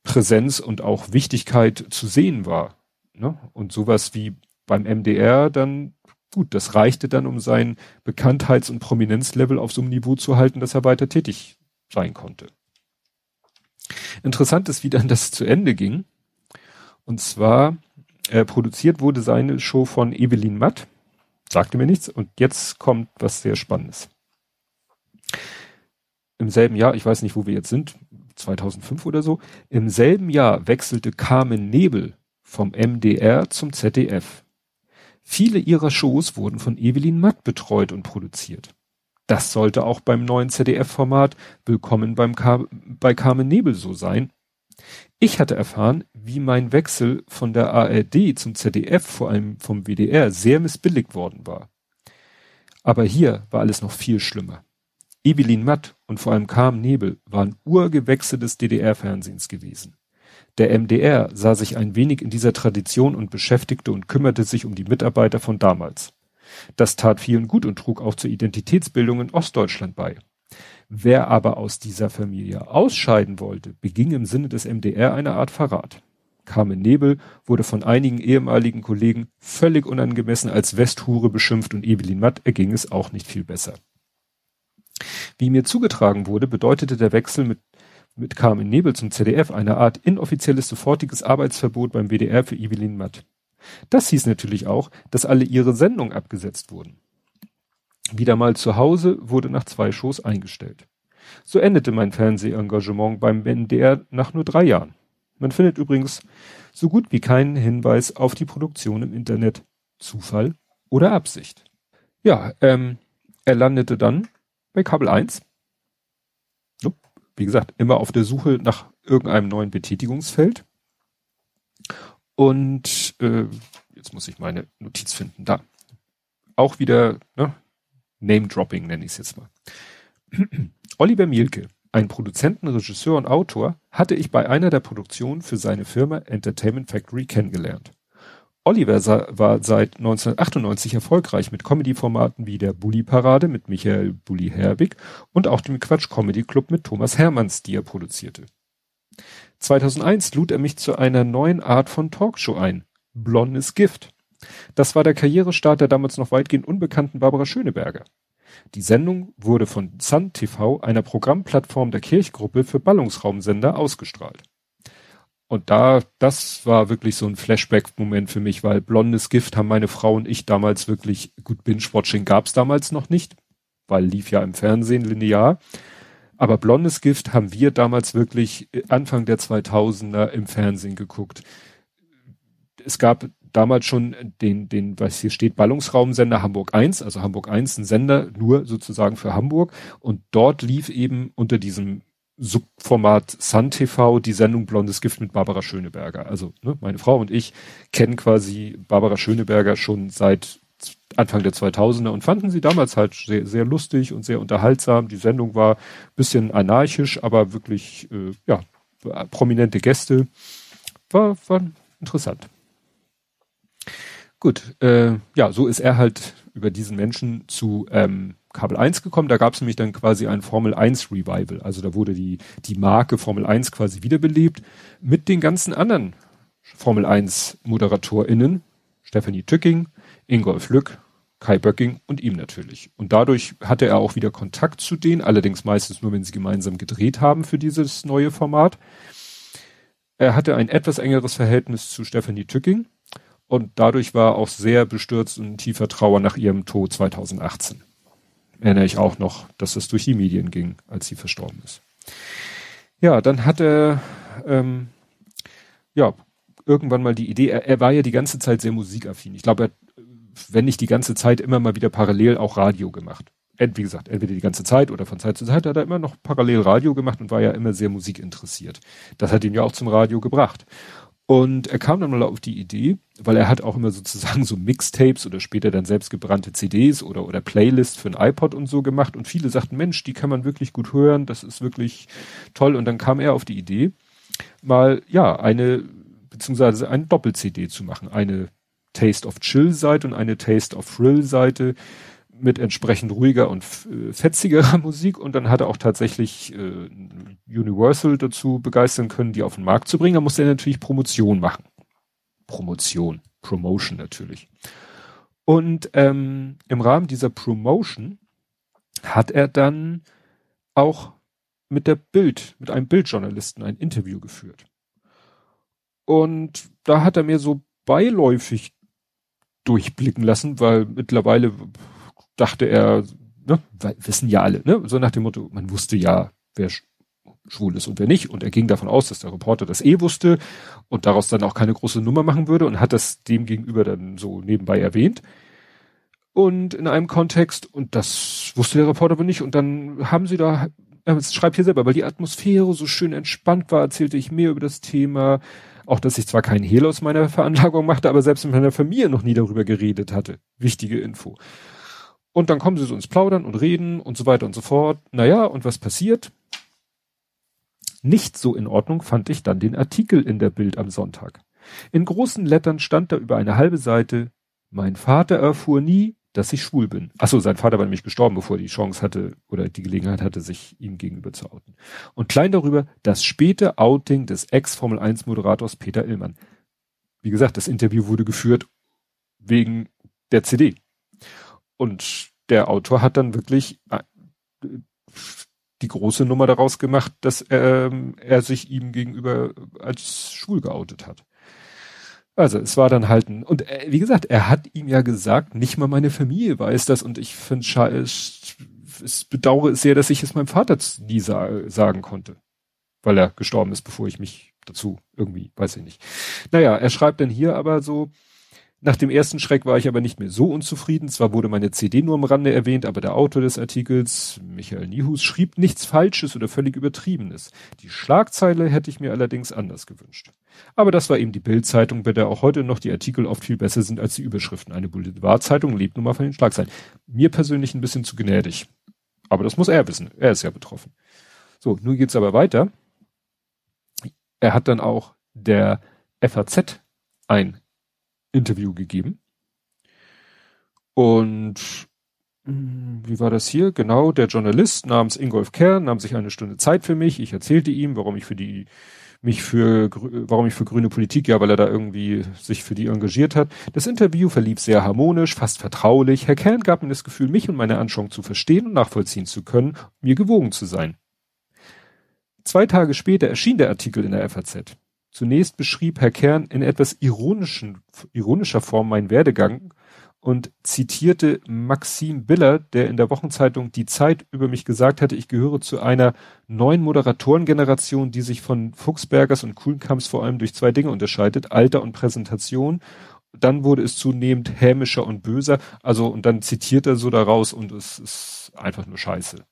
A: Präsenz und auch Wichtigkeit zu sehen war. Ne? Und sowas wie beim MDR dann, gut, das reichte dann, um sein Bekanntheits- und Prominenzlevel auf so einem Niveau zu halten, dass er weiter tätig sein konnte. Interessant ist, wie dann das zu Ende ging. Und zwar äh, produziert wurde seine Show von Evelyn Matt. Sagte mir nichts. Und jetzt kommt was sehr Spannendes. Im selben Jahr, ich weiß nicht, wo wir jetzt sind, 2005 oder so, im selben Jahr wechselte Carmen Nebel vom MDR zum ZDF. Viele ihrer Shows wurden von Evelyn Matt betreut und produziert. Das sollte auch beim neuen ZDF-Format Willkommen beim Car bei Carmen Nebel so sein. Ich hatte erfahren, wie mein Wechsel von der ARD zum ZDF, vor allem vom WDR, sehr missbilligt worden war. Aber hier war alles noch viel schlimmer. Evelyn Matt und vor allem Carmen Nebel waren Urgewächse des DDR-Fernsehens gewesen. Der MDR sah sich ein wenig in dieser Tradition und beschäftigte und kümmerte sich um die Mitarbeiter von damals. Das tat vielen gut und trug auch zur Identitätsbildung in Ostdeutschland bei. Wer aber aus dieser Familie ausscheiden wollte, beging im Sinne des MDR eine Art Verrat. Carmen Nebel wurde von einigen ehemaligen Kollegen völlig unangemessen als Westhure beschimpft und Evelyn Matt erging es auch nicht viel besser. Wie mir zugetragen wurde, bedeutete der Wechsel mit, mit Carmen Nebel zum ZDF eine Art inoffizielles sofortiges Arbeitsverbot beim WDR für Evelyn Matt. Das hieß natürlich auch, dass alle ihre Sendungen abgesetzt wurden. Wieder mal zu Hause wurde nach zwei Shows eingestellt. So endete mein Fernsehengagement beim NDR nach nur drei Jahren. Man findet übrigens so gut wie keinen Hinweis auf die Produktion im Internet. Zufall oder Absicht. Ja, ähm, er landete dann bei Kabel 1. Wie gesagt, immer auf der Suche nach irgendeinem neuen Betätigungsfeld. Und äh, jetzt muss ich meine Notiz finden. Da. Auch wieder ne, Name-Dropping nenne ich es jetzt mal. Oliver Mielke, ein Produzenten, Regisseur und Autor, hatte ich bei einer der Produktionen für seine Firma Entertainment Factory kennengelernt. Oliver war seit 1998 erfolgreich mit Comedy-Formaten wie der Bully-Parade mit Michael Bully Herbig und auch dem Quatsch Comedy Club mit Thomas Hermanns, die er produzierte. 2001 lud er mich zu einer neuen Art von Talkshow ein. Blondes Gift. Das war der Karrierestart der damals noch weitgehend unbekannten Barbara Schöneberger. Die Sendung wurde von Sun TV, einer Programmplattform der Kirchgruppe für Ballungsraumsender, ausgestrahlt. Und da, das war wirklich so ein Flashback-Moment für mich, weil blondes Gift haben meine Frau und ich damals wirklich, gut, Binge-Watching gab's damals noch nicht, weil lief ja im Fernsehen linear. Aber blondes Gift haben wir damals wirklich Anfang der 2000er im Fernsehen geguckt. Es gab damals schon den, den, was hier steht, Ballungsraumsender Hamburg 1, also Hamburg 1, ein Sender nur sozusagen für Hamburg. Und dort lief eben unter diesem Subformat Sun TV die Sendung Blondes Gift mit Barbara Schöneberger. Also ne, meine Frau und ich kennen quasi Barbara Schöneberger schon seit Anfang der 2000er und fanden sie damals halt sehr, sehr lustig und sehr unterhaltsam. Die Sendung war bisschen anarchisch, aber wirklich, äh, ja, prominente Gäste. War, war interessant. Gut, äh, ja, so ist er halt über diesen Menschen zu ähm, Kabel 1 gekommen. Da gab es nämlich dann quasi ein Formel 1 Revival. Also da wurde die, die Marke Formel 1 quasi wiederbelebt mit den ganzen anderen Formel 1 ModeratorInnen. Stephanie Tücking, Ingolf Lück, Kai Böcking und ihm natürlich. Und dadurch hatte er auch wieder Kontakt zu denen, allerdings meistens nur, wenn sie gemeinsam gedreht haben für dieses neue Format. Er hatte ein etwas engeres Verhältnis zu Stephanie Tücking und dadurch war auch sehr bestürzt und tiefer Trauer nach ihrem Tod 2018. Erinnere ich auch noch, dass es durch die Medien ging, als sie verstorben ist. Ja, dann hat er ähm, ja irgendwann mal die Idee, er, er war ja die ganze Zeit sehr musikaffin. Ich glaube, er wenn nicht die ganze Zeit, immer mal wieder parallel auch Radio gemacht. Ent, wie gesagt, entweder die ganze Zeit oder von Zeit zu Zeit hat er immer noch parallel Radio gemacht und war ja immer sehr musikinteressiert. Das hat ihn ja auch zum Radio gebracht. Und er kam dann mal auf die Idee, weil er hat auch immer sozusagen so Mixtapes oder später dann selbst gebrannte CDs oder, oder Playlists für ein iPod und so gemacht. Und viele sagten, Mensch, die kann man wirklich gut hören, das ist wirklich toll. Und dann kam er auf die Idee, mal, ja, eine beziehungsweise eine Doppel-CD zu machen. Eine Taste of Chill-Seite und eine Taste of Thrill-Seite mit entsprechend ruhiger und äh, fetzigerer <laughs> Musik und dann hat er auch tatsächlich äh, Universal dazu begeistern können, die auf den Markt zu bringen. Da musste er natürlich Promotion machen. Promotion, Promotion natürlich. Und ähm, im Rahmen dieser Promotion hat er dann auch mit der Bild, mit einem Bildjournalisten ein Interview geführt. Und da hat er mir so beiläufig durchblicken lassen, weil mittlerweile dachte er, ne, wissen ja alle, ne, so nach dem Motto, man wusste ja, wer schwul ist und wer nicht. Und er ging davon aus, dass der Reporter das eh wusste und daraus dann auch keine große Nummer machen würde und hat das dem gegenüber dann so nebenbei erwähnt. Und in einem Kontext, und das wusste der Reporter aber nicht, und dann haben sie da, er schreibt hier selber, weil die Atmosphäre so schön entspannt war, erzählte ich mehr über das Thema, auch dass ich zwar keinen Hehl aus meiner Veranlagung machte, aber selbst mit meiner Familie noch nie darüber geredet hatte. Wichtige Info. Und dann kommen sie so ins Plaudern und reden und so weiter und so fort. Naja, und was passiert? Nicht so in Ordnung fand ich dann den Artikel in der Bild am Sonntag. In großen Lettern stand da über eine halbe Seite, mein Vater erfuhr nie, dass ich schwul bin. Achso, sein Vater war nämlich gestorben, bevor er die Chance hatte oder die Gelegenheit hatte, sich ihm gegenüber zu outen. Und klein darüber das späte Outing des Ex-Formel 1 Moderators Peter Illmann. Wie gesagt, das Interview wurde geführt wegen der CD. Und der Autor hat dann wirklich äh, die große Nummer daraus gemacht, dass ähm, er sich ihm gegenüber als schwul geoutet hat. Also es war dann halt ein, und äh, wie gesagt, er hat ihm ja gesagt, nicht mal meine Familie weiß das und ich finde es, es bedauere es sehr, dass ich es meinem Vater nie sa sagen konnte, weil er gestorben ist, bevor ich mich dazu irgendwie, weiß ich nicht. Naja, er schreibt dann hier aber so, nach dem ersten Schreck war ich aber nicht mehr so unzufrieden. Zwar wurde meine CD nur am Rande erwähnt, aber der Autor des Artikels, Michael Nihus, schrieb nichts Falsches oder völlig Übertriebenes. Die Schlagzeile hätte ich mir allerdings anders gewünscht. Aber das war eben die Bildzeitung, bei der auch heute noch die Artikel oft viel besser sind als die Überschriften. Eine Boulevardzeitung lebt nun mal von den Schlagzeilen. Mir persönlich ein bisschen zu gnädig. Aber das muss er wissen. Er ist ja betroffen. So, nun geht's aber weiter. Er hat dann auch der FAZ ein Interview gegeben. Und hm, wie war das hier? Genau, der Journalist namens Ingolf Kern nahm sich eine Stunde Zeit für mich. Ich erzählte ihm, warum ich für die mich für warum ich für grüne Politik, ja, weil er da irgendwie sich für die engagiert hat. Das Interview verlief sehr harmonisch, fast vertraulich. Herr Kern gab mir das Gefühl, mich und meine Anschauung zu verstehen und nachvollziehen zu können, mir gewogen zu sein. Zwei Tage später erschien der Artikel in der FAZ. Zunächst beschrieb Herr Kern in etwas ironischen, ironischer Form meinen Werdegang und zitierte Maxim Biller, der in der Wochenzeitung Die Zeit über mich gesagt hatte, ich gehöre zu einer neuen Moderatorengeneration, die sich von Fuchsbergers und Kuhnkamps vor allem durch zwei Dinge unterscheidet, Alter und Präsentation. Dann wurde es zunehmend hämischer und böser. Also, und dann zitiert er so daraus und es ist einfach nur scheiße.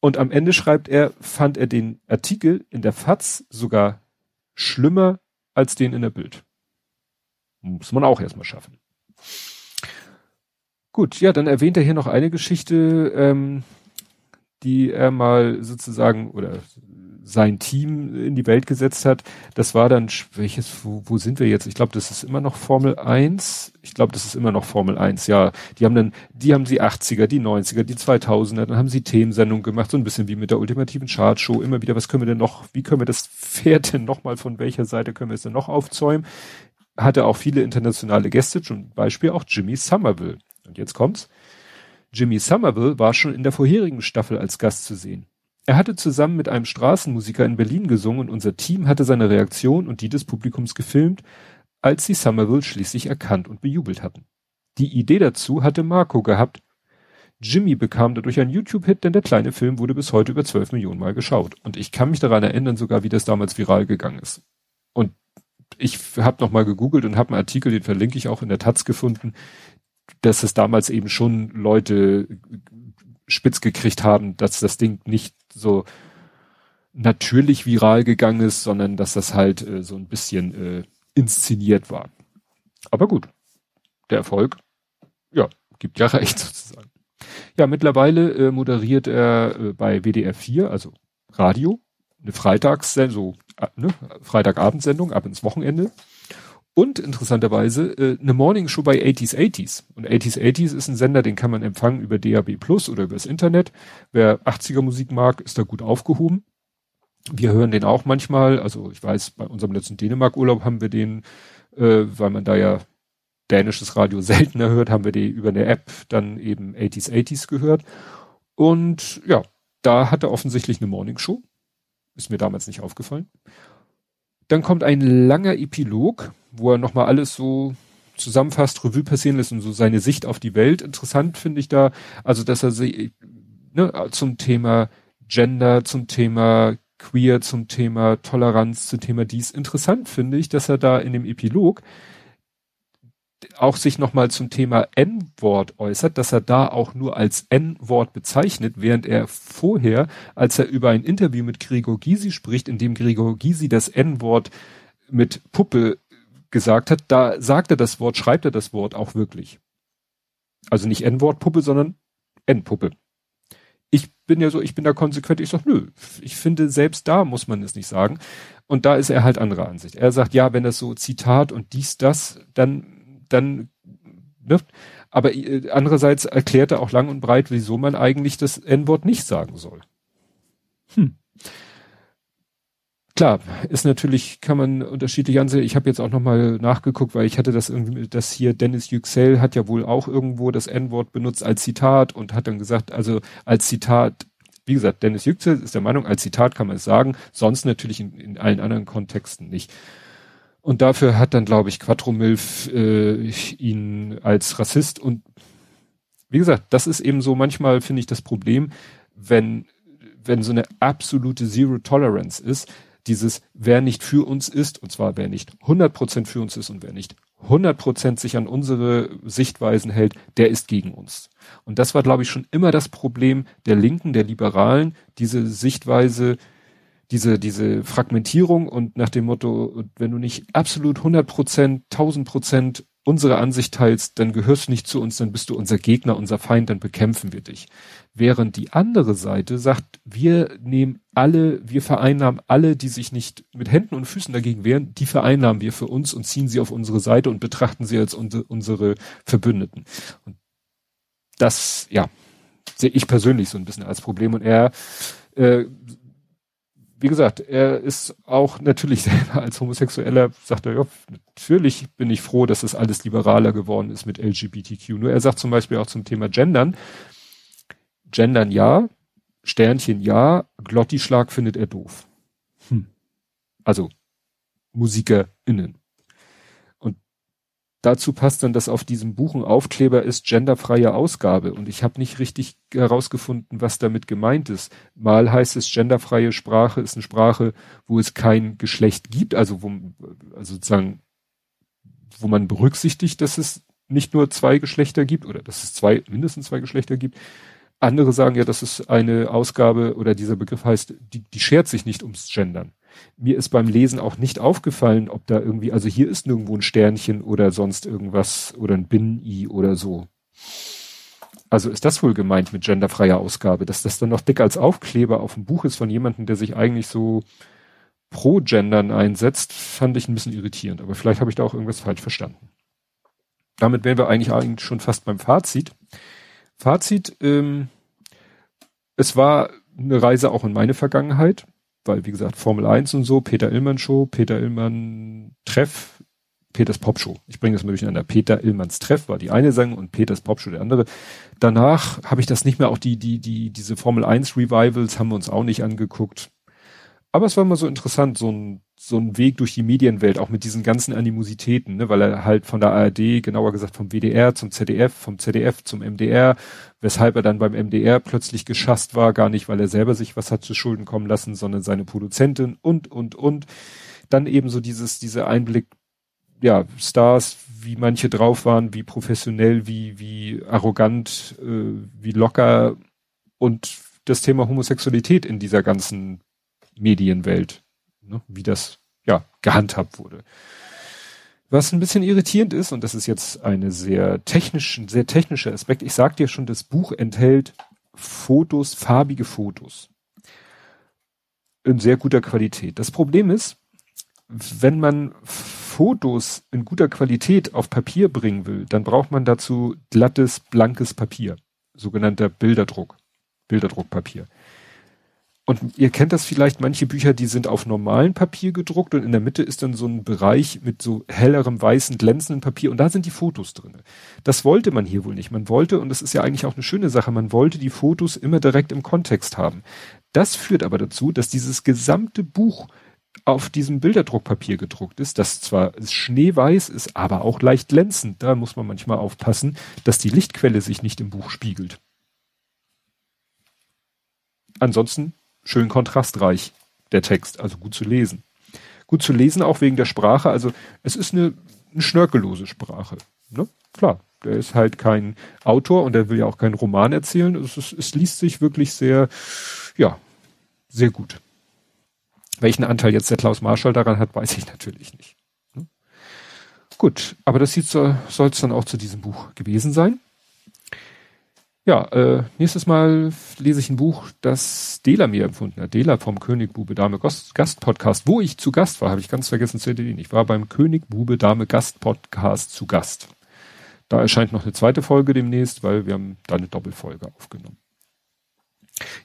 A: Und am Ende schreibt er, fand er den Artikel in der FAZ sogar schlimmer als den in der Bild. Muss man auch erstmal schaffen. Gut, ja, dann erwähnt er hier noch eine Geschichte, ähm, die er mal sozusagen oder sein Team in die Welt gesetzt hat. Das war dann, welches, wo, wo sind wir jetzt? Ich glaube, das ist immer noch Formel 1. Ich glaube, das ist immer noch Formel 1, ja. Die haben dann, die haben die 80er, die 90er, die 2000er, dann haben sie Themensendungen gemacht, so ein bisschen wie mit der ultimativen Chartshow. Immer wieder, was können wir denn noch, wie können wir das Pferd denn nochmal, von welcher Seite können wir es denn noch aufzäumen? Hatte auch viele internationale Gäste, zum Beispiel auch Jimmy Somerville. Und jetzt kommt's. Jimmy Somerville war schon in der vorherigen Staffel als Gast zu sehen. Er hatte zusammen mit einem Straßenmusiker in Berlin gesungen und unser Team hatte seine Reaktion und die des Publikums gefilmt, als sie Somerville schließlich erkannt und bejubelt hatten. Die Idee dazu hatte Marco gehabt. Jimmy bekam dadurch einen YouTube-Hit, denn der kleine Film wurde bis heute über 12 Millionen Mal geschaut. Und ich kann mich daran erinnern, sogar wie das damals viral gegangen ist. Und ich habe nochmal gegoogelt und habe einen Artikel, den verlinke ich auch in der Taz gefunden, dass es damals eben schon Leute spitz gekriegt haben, dass das Ding nicht so natürlich viral gegangen ist, sondern dass das halt äh, so ein bisschen äh, inszeniert war. Aber gut, der Erfolg, ja, gibt ja <laughs> recht sozusagen. Ja, mittlerweile äh, moderiert er äh, bei WDR 4, also Radio, eine Freitagssendung, so ne, Freitagabendsendung ab ins Wochenende. Und interessanterweise äh, eine Morning Show bei 80s 80s. Und 80s 80s ist ein Sender, den kann man empfangen über DAB Plus oder übers Internet. Wer 80er Musik mag, ist da gut aufgehoben. Wir hören den auch manchmal. Also ich weiß, bei unserem letzten Dänemark-Urlaub haben wir den, äh, weil man da ja dänisches Radio <laughs> seltener hört, haben wir die über eine App dann eben 80s 80s gehört. Und ja, da hat er offensichtlich eine Morning Show. Ist mir damals nicht aufgefallen. Dann kommt ein langer Epilog, wo er nochmal alles so zusammenfasst, Revue passieren lässt und so seine Sicht auf die Welt. Interessant finde ich da, also dass er sich ne, zum Thema Gender, zum Thema Queer, zum Thema Toleranz, zum Thema dies. Interessant finde ich, dass er da in dem Epilog auch sich nochmal zum Thema N-Wort äußert, dass er da auch nur als N-Wort bezeichnet, während er vorher, als er über ein Interview mit Gregor Gysi spricht, in dem Gregor Gysi das N-Wort mit Puppe gesagt hat, da sagt er das Wort, schreibt er das Wort auch wirklich. Also nicht N-Wort Puppe, sondern N-Puppe. Ich bin ja so, ich bin da konsequent, ich sag, nö, ich finde, selbst da muss man es nicht sagen. Und da ist er halt anderer Ansicht. Er sagt, ja, wenn das so Zitat und dies, das, dann dann, ne? Aber äh, andererseits erklärt er auch lang und breit, wieso man eigentlich das N-Wort nicht sagen soll. Hm. Klar, ist natürlich, kann man unterschiedlich ansehen. Ich habe jetzt auch nochmal nachgeguckt, weil ich hatte das irgendwie, das hier, Dennis Yüksel hat ja wohl auch irgendwo das N-Wort benutzt als Zitat und hat dann gesagt, also als Zitat, wie gesagt, Dennis Yüksel ist der Meinung, als Zitat kann man es sagen, sonst natürlich in, in allen anderen Kontexten nicht. Und dafür hat dann, glaube ich, Quattromilf äh, ihn als Rassist und wie gesagt, das ist eben so manchmal, finde ich, das Problem, wenn, wenn so eine absolute Zero Tolerance ist, dieses, wer nicht für uns ist, und zwar wer nicht 100% für uns ist und wer nicht 100% sich an unsere Sichtweisen hält, der ist gegen uns. Und das war, glaube ich, schon immer das Problem der Linken, der Liberalen, diese Sichtweise, diese, diese Fragmentierung und nach dem Motto, wenn du nicht absolut 100 Prozent, 1000 Unsere Ansicht teilst, dann gehörst du nicht zu uns, dann bist du unser Gegner, unser Feind, dann bekämpfen wir dich. Während die andere Seite sagt, wir nehmen alle, wir vereinnahmen alle, die sich nicht mit Händen und Füßen dagegen wehren, die vereinnahmen wir für uns und ziehen sie auf unsere Seite und betrachten sie als unsere, unsere Verbündeten. Und das, ja, sehe ich persönlich so ein bisschen als Problem. Und er äh, wie gesagt, er ist auch natürlich <laughs> selber als Homosexueller, sagt er, ja, natürlich bin ich froh, dass das alles liberaler geworden ist mit LGBTQ. Nur er sagt zum Beispiel auch zum Thema Gendern, Gendern ja, Sternchen ja, Glottischlag findet er doof. Hm. Also MusikerInnen. Dazu passt dann, dass auf diesem Buch ein Aufkleber ist genderfreie Ausgabe und ich habe nicht richtig herausgefunden, was damit gemeint ist. Mal heißt es genderfreie Sprache ist eine Sprache, wo es kein Geschlecht gibt, also wo also sozusagen wo man berücksichtigt, dass es nicht nur zwei Geschlechter gibt oder dass es zwei mindestens zwei Geschlechter gibt. Andere sagen ja, dass es eine Ausgabe oder dieser Begriff heißt, die, die schert sich nicht ums Gendern mir ist beim Lesen auch nicht aufgefallen, ob da irgendwie, also hier ist nirgendwo ein Sternchen oder sonst irgendwas oder ein Bin-I oder so. Also ist das wohl gemeint mit genderfreier Ausgabe, dass das dann noch dick als Aufkleber auf dem Buch ist von jemandem, der sich eigentlich so pro Gendern einsetzt, fand ich ein bisschen irritierend. Aber vielleicht habe ich da auch irgendwas falsch verstanden. Damit wären wir eigentlich, eigentlich schon fast beim Fazit. Fazit, ähm, es war eine Reise auch in meine Vergangenheit weil wie gesagt, Formel 1 und so, Peter Illmann Show, Peter Illmann Treff, Peters Pop Show. Ich bringe das mal durcheinander. Peter Illmanns Treff war die eine Sang und Peters Pop Show der andere. Danach habe ich das nicht mehr, auch die, die, die, diese Formel 1 Revivals haben wir uns auch nicht angeguckt. Aber es war immer so interessant, so ein, so ein Weg durch die Medienwelt, auch mit diesen ganzen Animositäten, ne, weil er halt von der ARD, genauer gesagt vom WDR zum ZDF, vom ZDF zum MDR, weshalb er dann beim MDR plötzlich geschasst war, gar nicht, weil er selber sich was hat zu Schulden kommen lassen, sondern seine Produzentin und, und, und. Dann eben so dieses, dieser Einblick, ja, Stars, wie manche drauf waren, wie professionell, wie, wie arrogant, äh, wie locker und das Thema Homosexualität in dieser ganzen Medienwelt, ne, wie das ja gehandhabt wurde. Was ein bisschen irritierend ist, und das ist jetzt eine sehr technisch, sehr technischer Aspekt, ich sag dir schon, das Buch enthält Fotos, farbige Fotos. in sehr guter Qualität. Das Problem ist, wenn man Fotos in guter Qualität auf Papier bringen will, dann braucht man dazu glattes, blankes Papier, sogenannter Bilderdruck, Bilderdruckpapier. Und ihr kennt das vielleicht, manche Bücher, die sind auf normalem Papier gedruckt und in der Mitte ist dann so ein Bereich mit so hellerem, weißen, glänzenden Papier und da sind die Fotos drin. Das wollte man hier wohl nicht. Man wollte, und das ist ja eigentlich auch eine schöne Sache, man wollte die Fotos immer direkt im Kontext haben. Das führt aber dazu, dass dieses gesamte Buch auf diesem Bilderdruckpapier gedruckt ist, das zwar schneeweiß ist, aber auch leicht glänzend. Da muss man manchmal aufpassen, dass die Lichtquelle sich nicht im Buch spiegelt. Ansonsten schön kontrastreich, der Text, also gut zu lesen. Gut zu lesen auch wegen der Sprache, also es ist eine, eine schnörkellose Sprache. Ne? Klar, der ist halt kein Autor und der will ja auch keinen Roman erzählen. Es, ist, es liest sich wirklich sehr, ja, sehr gut. Welchen Anteil jetzt der Klaus Marschall daran hat, weiß ich natürlich nicht. Ne? Gut, aber das soll es dann auch zu diesem Buch gewesen sein. Ja, äh, nächstes Mal lese ich ein Buch, das Dela mir empfunden hat. Dela vom König Bube Dame Gast Podcast, wo ich zu Gast war, habe ich ganz vergessen zu erwähnen. Ich war beim König Bube Dame Gast Podcast zu Gast. Da erscheint noch eine zweite Folge demnächst, weil wir haben da eine Doppelfolge aufgenommen.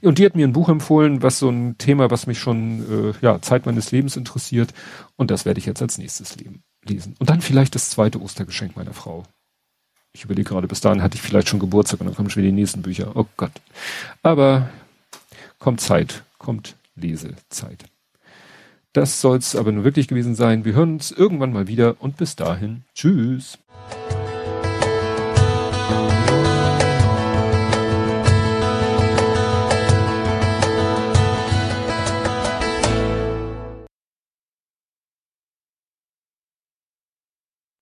A: Und die hat mir ein Buch empfohlen, was so ein Thema, was mich schon äh, ja Zeit meines Lebens interessiert. Und das werde ich jetzt als nächstes lesen. Und dann vielleicht das zweite Ostergeschenk meiner Frau. Ich überlege gerade, bis dahin hatte ich vielleicht schon Geburtstag und dann kommen schon wieder die nächsten Bücher. Oh Gott. Aber kommt Zeit, kommt Lesezeit. Das soll's aber nur wirklich gewesen sein. Wir hören uns irgendwann mal wieder und bis dahin. Tschüss.